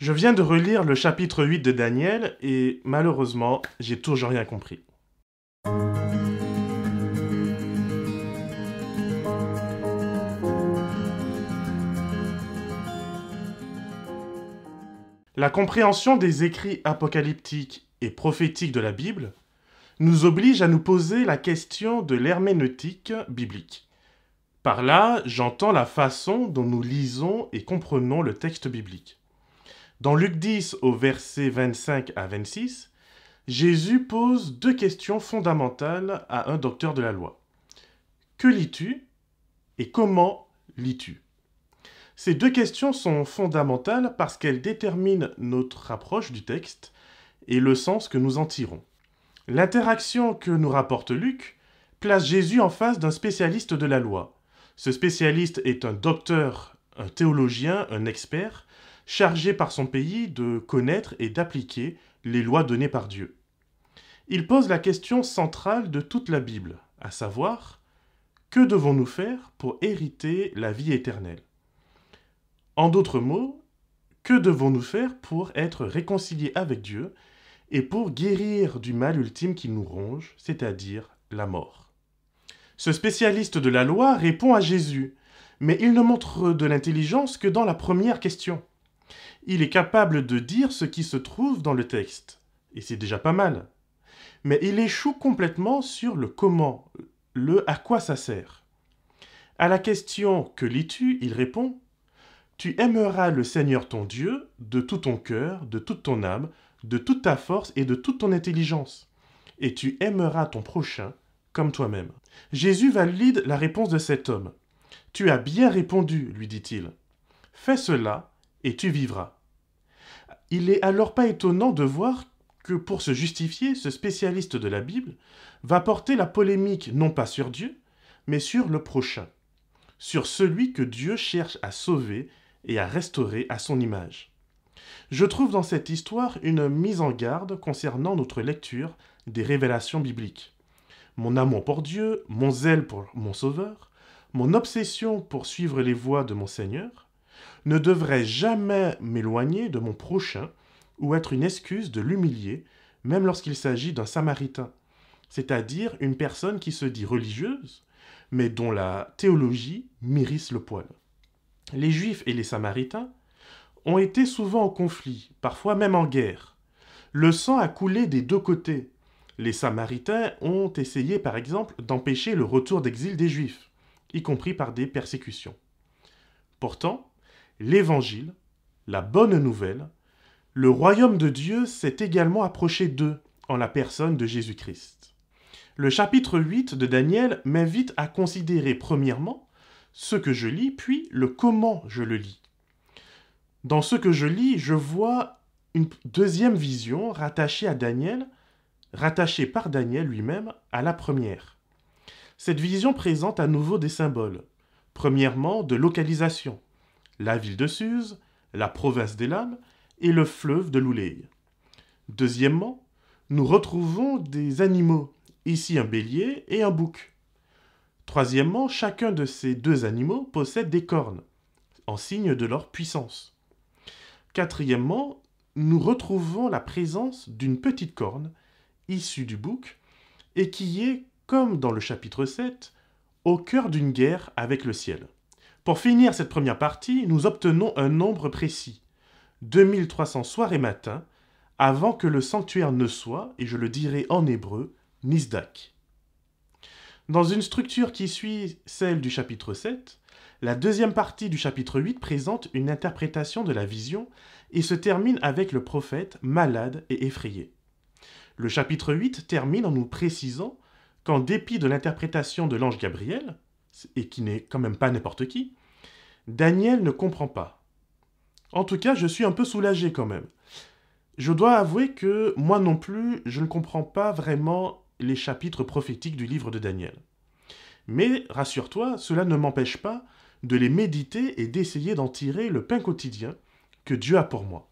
Je viens de relire le chapitre 8 de Daniel et malheureusement, j'ai toujours rien compris. La compréhension des écrits apocalyptiques et prophétiques de la Bible nous oblige à nous poser la question de l'herméneutique biblique. Par là, j'entends la façon dont nous lisons et comprenons le texte biblique. Dans Luc 10 au verset 25 à 26, Jésus pose deux questions fondamentales à un docteur de la loi. Que lis-tu et comment lis-tu? Ces deux questions sont fondamentales parce qu'elles déterminent notre approche du texte et le sens que nous en tirons. L'interaction que nous rapporte Luc place Jésus en face d'un spécialiste de la loi. Ce spécialiste est un docteur, un théologien, un expert, chargé par son pays de connaître et d'appliquer les lois données par Dieu. Il pose la question centrale de toute la Bible, à savoir, que devons-nous faire pour hériter la vie éternelle? En d'autres mots, que devons-nous faire pour être réconciliés avec Dieu et pour guérir du mal ultime qui nous ronge, c'est-à-dire la mort? Ce spécialiste de la loi répond à Jésus, mais il ne montre de l'intelligence que dans la première question. Il est capable de dire ce qui se trouve dans le texte, et c'est déjà pas mal. Mais il échoue complètement sur le comment, le à quoi ça sert. À la question Que lis-tu il répond Tu aimeras le Seigneur ton Dieu de tout ton cœur, de toute ton âme, de toute ta force et de toute ton intelligence, et tu aimeras ton prochain comme toi-même. Jésus valide la réponse de cet homme. Tu as bien répondu, lui dit-il. Fais cela, et tu vivras. Il n'est alors pas étonnant de voir que pour se justifier, ce spécialiste de la Bible va porter la polémique non pas sur Dieu, mais sur le prochain, sur celui que Dieu cherche à sauver et à restaurer à son image. Je trouve dans cette histoire une mise en garde concernant notre lecture des révélations bibliques mon amour pour Dieu, mon zèle pour mon Sauveur, mon obsession pour suivre les voies de mon Seigneur, ne devrait jamais m'éloigner de mon prochain ou être une excuse de l'humilier, même lorsqu'il s'agit d'un samaritain, c'est-à-dire une personne qui se dit religieuse, mais dont la théologie mérisse le poil. Les Juifs et les Samaritains ont été souvent en conflit, parfois même en guerre. Le sang a coulé des deux côtés, les Samaritains ont essayé par exemple d'empêcher le retour d'exil des Juifs, y compris par des persécutions. Pourtant, l'Évangile, la bonne nouvelle, le royaume de Dieu s'est également approché d'eux en la personne de Jésus-Christ. Le chapitre 8 de Daniel m'invite à considérer premièrement ce que je lis, puis le comment je le lis. Dans ce que je lis, je vois une deuxième vision rattachée à Daniel rattaché par Daniel lui-même à la première. Cette vision présente à nouveau des symboles. Premièrement, de localisation. La ville de Suse, la province des lames et le fleuve de l'Ouléï. Deuxièmement, nous retrouvons des animaux, ici un bélier et un bouc. Troisièmement, chacun de ces deux animaux possède des cornes, en signe de leur puissance. Quatrièmement, nous retrouvons la présence d'une petite corne issu du bouc, et qui est, comme dans le chapitre 7, au cœur d'une guerre avec le ciel. Pour finir cette première partie, nous obtenons un nombre précis, 2300 soirs et matins, avant que le sanctuaire ne soit, et je le dirai en hébreu, Nisdak. Dans une structure qui suit celle du chapitre 7, la deuxième partie du chapitre 8 présente une interprétation de la vision et se termine avec le prophète malade et effrayé. Le chapitre 8 termine en nous précisant qu'en dépit de l'interprétation de l'ange Gabriel, et qui n'est quand même pas n'importe qui, Daniel ne comprend pas. En tout cas, je suis un peu soulagé quand même. Je dois avouer que moi non plus, je ne comprends pas vraiment les chapitres prophétiques du livre de Daniel. Mais rassure-toi, cela ne m'empêche pas de les méditer et d'essayer d'en tirer le pain quotidien que Dieu a pour moi.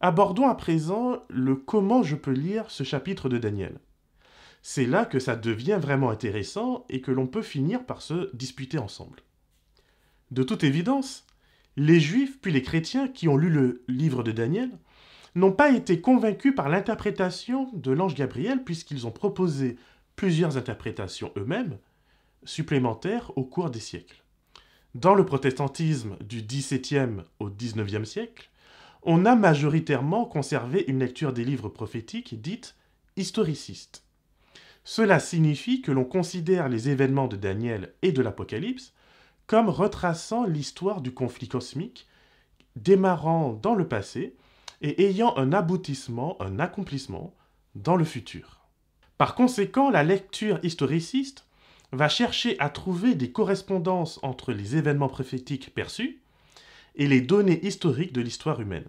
Abordons à présent le comment je peux lire ce chapitre de Daniel. C'est là que ça devient vraiment intéressant et que l'on peut finir par se disputer ensemble. De toute évidence, Les Juifs, puis les chrétiens qui ont lu le livre de Daniel, n'ont pas été convaincus par l'interprétation de l'ange Gabriel, puisqu'ils ont proposé plusieurs interprétations eux-mêmes, supplémentaires au cours des siècles. Dans le protestantisme du XVIIe au XIXe siècle, on a majoritairement conservé une lecture des livres prophétiques dite historiciste. Cela signifie que l'on considère les événements de Daniel et de l'Apocalypse comme retraçant l'histoire du conflit cosmique, démarrant dans le passé et ayant un aboutissement, un accomplissement dans le futur. Par conséquent, la lecture historiciste va chercher à trouver des correspondances entre les événements prophétiques perçus et les données historiques de l'histoire humaine.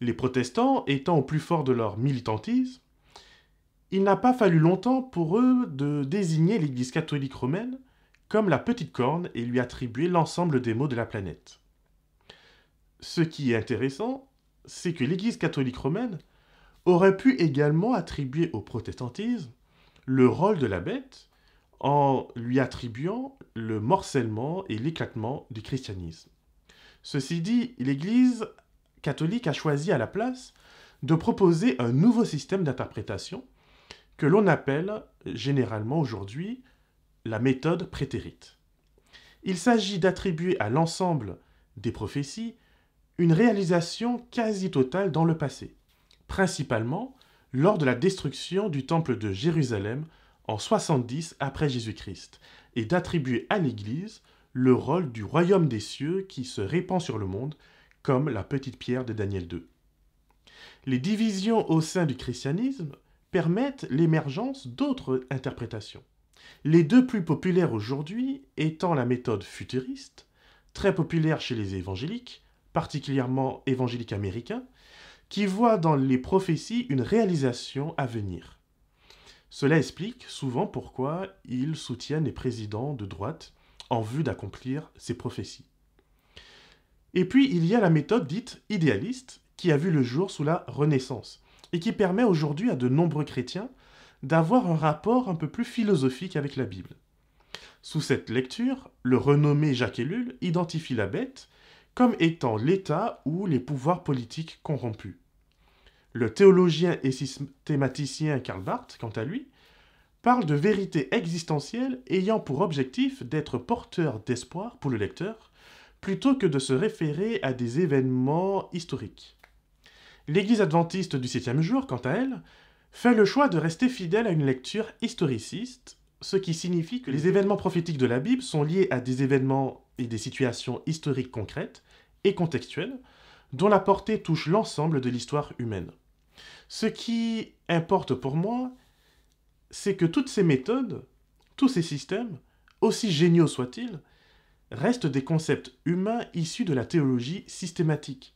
Les protestants étant au plus fort de leur militantisme, il n'a pas fallu longtemps pour eux de désigner l'Église catholique romaine comme la petite corne et lui attribuer l'ensemble des mots de la planète. Ce qui est intéressant, c'est que l'Église catholique romaine aurait pu également attribuer au protestantisme le rôle de la bête en lui attribuant le morcellement et l'éclatement du christianisme. Ceci dit, l'Église catholique a choisi à la place de proposer un nouveau système d'interprétation que l'on appelle généralement aujourd'hui la méthode prétérite. Il s'agit d'attribuer à l'ensemble des prophéties une réalisation quasi totale dans le passé, principalement lors de la destruction du temple de Jérusalem en 70 après Jésus-Christ, et d'attribuer à l'Église le rôle du royaume des cieux qui se répand sur le monde, comme la petite pierre de Daniel 2. Les divisions au sein du christianisme permettent l'émergence d'autres interprétations. Les deux plus populaires aujourd'hui étant la méthode futuriste, très populaire chez les évangéliques, particulièrement évangéliques américains, qui voient dans les prophéties une réalisation à venir. Cela explique souvent pourquoi ils soutiennent les présidents de droite en vue d'accomplir ces prophéties. Et puis il y a la méthode dite idéaliste qui a vu le jour sous la Renaissance et qui permet aujourd'hui à de nombreux chrétiens d'avoir un rapport un peu plus philosophique avec la Bible. Sous cette lecture, le renommé Jacques Ellul identifie la bête comme étant l'État ou les pouvoirs politiques corrompus. Le théologien et systématicien Karl Barth, quant à lui, parle de vérité existentielle ayant pour objectif d'être porteur d'espoir pour le lecteur, plutôt que de se référer à des événements historiques. L'Église adventiste du septième jour, quant à elle, fait le choix de rester fidèle à une lecture historiciste, ce qui signifie que les événements prophétiques de la Bible sont liés à des événements et des situations historiques concrètes et contextuelles, dont la portée touche l'ensemble de l'histoire humaine. Ce qui importe pour moi, c'est que toutes ces méthodes, tous ces systèmes, aussi géniaux soient-ils, restent des concepts humains issus de la théologie systématique,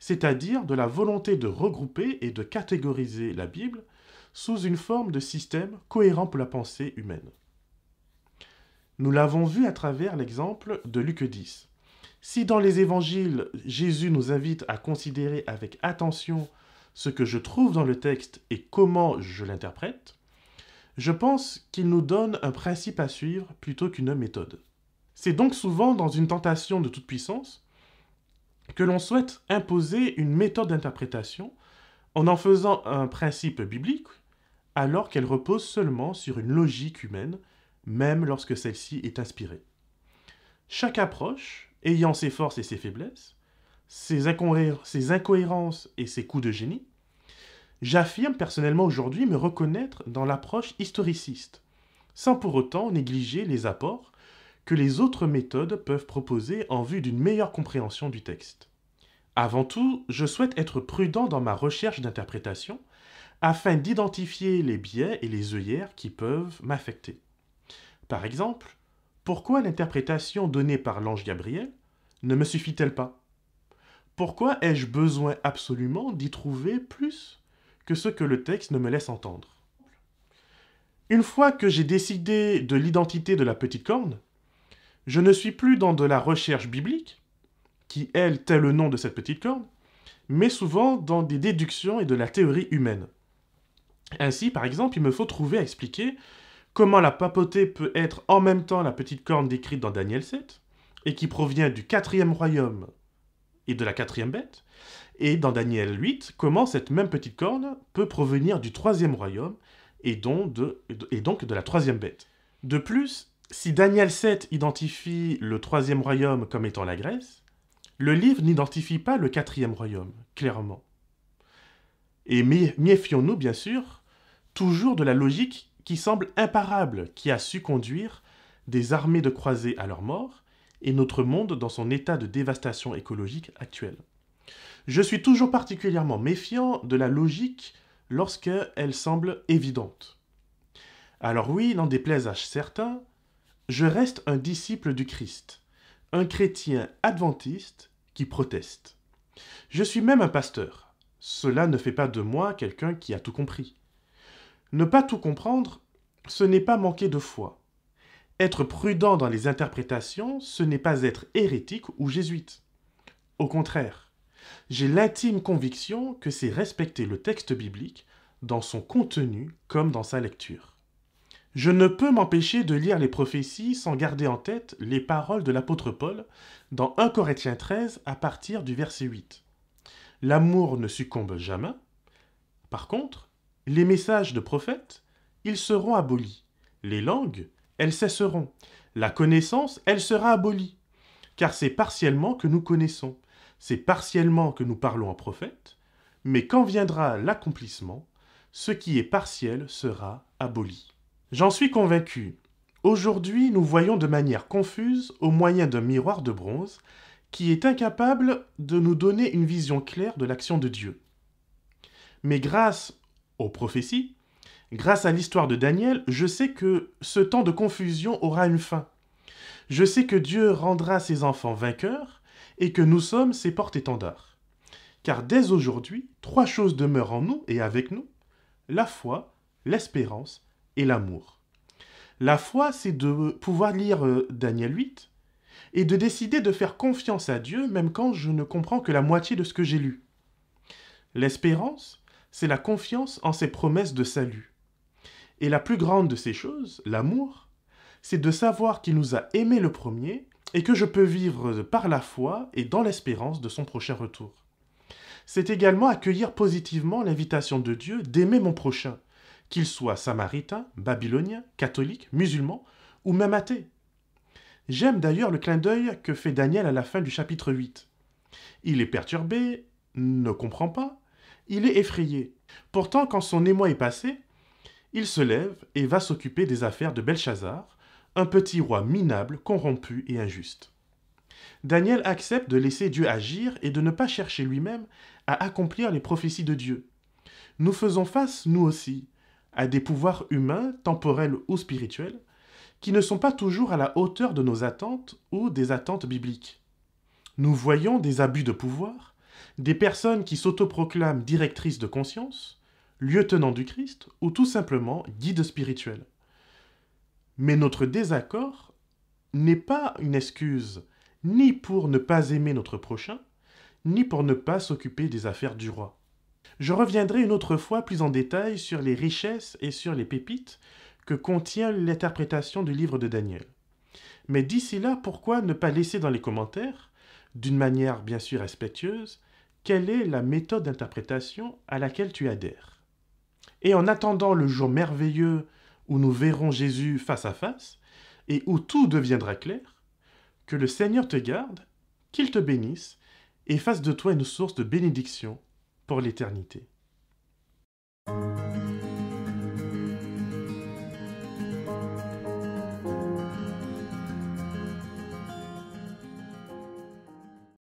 c'est-à-dire de la volonté de regrouper et de catégoriser la Bible sous une forme de système cohérent pour la pensée humaine. Nous l'avons vu à travers l'exemple de Luc 10. Si dans les évangiles, Jésus nous invite à considérer avec attention ce que je trouve dans le texte et comment je l'interprète, je pense qu'il nous donne un principe à suivre plutôt qu'une méthode. C'est donc souvent dans une tentation de toute puissance que l'on souhaite imposer une méthode d'interprétation en en faisant un principe biblique, alors qu'elle repose seulement sur une logique humaine, même lorsque celle-ci est inspirée. Chaque approche, ayant ses forces et ses faiblesses, ses, incohérences et ses coups de génie, j'affirme personnellement aujourd'hui me reconnaître dans l'approche historiciste, sans pour autant négliger les apports que les autres méthodes peuvent proposer en vue d'une meilleure compréhension du texte. Avant tout, je souhaite être prudent dans ma recherche d'interprétation afin d'identifier les biais et les œillères qui peuvent m'affecter. Par exemple, pourquoi l'interprétation donnée par l'ange Gabriel ne me suffit-elle pas? Pourquoi ai-je besoin absolument d'y trouver plus que ce que le texte ne me laisse entendre? Une fois que j'ai décidé de l'identité de la petite corne, je ne suis plus dans de la recherche biblique, qui elle tait le nom de cette petite corne, mais souvent dans des déductions et de la théorie humaine. Ainsi, par exemple, il me faut trouver à expliquer comment la papauté peut être en même temps la petite corne décrite dans Daniel 7, et qui provient du quatrième royaume et de la quatrième bête. Et dans Daniel 8, comment cette même petite corne peut provenir du troisième royaume et donc de, et donc de la troisième bête. De plus, si Daniel 7 identifie le troisième royaume comme étant la Grèce, le livre n'identifie pas le quatrième royaume, clairement. Et méfions-nous, bien sûr, toujours de la logique qui semble imparable, qui a su conduire des armées de croisés à leur mort et notre monde dans son état de dévastation écologique actuel. Je suis toujours particulièrement méfiant de la logique lorsqu'elle semble évidente. Alors oui, n'en déplaise à certains, je reste un disciple du Christ, un chrétien adventiste qui proteste. Je suis même un pasteur. Cela ne fait pas de moi quelqu'un qui a tout compris. Ne pas tout comprendre, ce n'est pas manquer de foi. Être prudent dans les interprétations, ce n'est pas être hérétique ou jésuite. Au contraire, j'ai l'intime conviction que c'est respecter le texte biblique dans son contenu comme dans sa lecture. Je ne peux m'empêcher de lire les prophéties sans garder en tête les paroles de l'apôtre Paul dans 1 Corinthiens 13 à partir du verset 8. L'amour ne succombe jamais. Par contre, les messages de prophètes, ils seront abolis. Les langues, elles cesseront. La connaissance, elle sera abolie. Car c'est partiellement que nous connaissons. C'est partiellement que nous parlons en prophète. Mais quand viendra l'accomplissement, ce qui est partiel sera aboli. J'en suis convaincu. Aujourd'hui, nous voyons de manière confuse, au moyen d'un miroir de bronze, qui est incapable de nous donner une vision claire de l'action de Dieu. Mais grâce aux prophéties, grâce à l'histoire de Daniel, je sais que ce temps de confusion aura une fin. Je sais que Dieu rendra ses enfants vainqueurs et que nous sommes ses porte-étendards. Car dès aujourd'hui, trois choses demeurent en nous et avec nous la foi, l'espérance l'amour. La foi, c'est de pouvoir lire euh, Daniel 8 et de décider de faire confiance à Dieu même quand je ne comprends que la moitié de ce que j'ai lu. L'espérance, c'est la confiance en ses promesses de salut. Et la plus grande de ces choses, l'amour, c'est de savoir qu'il nous a aimés le premier et que je peux vivre par la foi et dans l'espérance de son prochain retour c'est également accueillir positivement l'invitation de Dieu d'aimer mon prochain, qu'il soit samaritain, babylonien, catholique, musulman ou même athée. J'aime d'ailleurs le clin d'œil que fait Daniel à la fin du chapitre 8. Il est perturbé, ne comprend pas, il est effrayé. Pourtant, quand son émoi est passé, il se lève et va s'occuper des affaires de Belshazzar, un petit roi minable, corrompu et injuste. Daniel accepte de laisser Dieu agir et de ne pas chercher lui-même à accomplir les prophéties de Dieu. Nous faisons face, nous aussi, à des pouvoirs humains, temporels ou spirituels, qui ne sont pas toujours à la hauteur de nos attentes ou des attentes bibliques. Nous voyons des abus de pouvoir, des personnes qui s'autoproclament directrices de conscience, lieutenants du Christ ou tout simplement guides spirituels. Mais notre désaccord n'est pas une excuse ni pour ne pas aimer notre prochain, ni pour ne pas s'occuper des affaires du roi. Je reviendrai une autre fois plus en détail sur les richesses et sur les pépites que contient l'interprétation du livre de Daniel. Mais d'ici là, pourquoi ne pas laisser dans les commentaires, d'une manière bien sûr respectueuse, quelle est la méthode d'interprétation à laquelle tu adhères? Et en attendant le jour merveilleux où nous verrons Jésus face à face, et où tout deviendra clair, que le Seigneur te garde, qu'il te bénisse, et fasse de toi une source de bénédiction pour l'éternité.